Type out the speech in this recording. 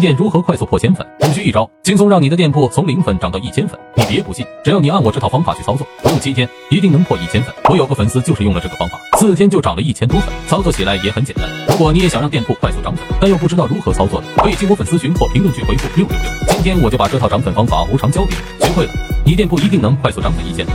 店如何快速破千粉？只需一招，轻松让你的店铺从零粉涨到一千粉。你别不信，只要你按我这套方法去操作，不用七天，一定能破一千粉。我有个粉丝就是用了这个方法，四天就涨了一千多粉。操作起来也很简单。如果你也想让店铺快速涨粉，但又不知道如何操作的，可以进我粉丝群或评论区回复六六六。今天我就把这套涨粉方法无偿教给你，学会了，你店铺一定能快速涨粉一千粉。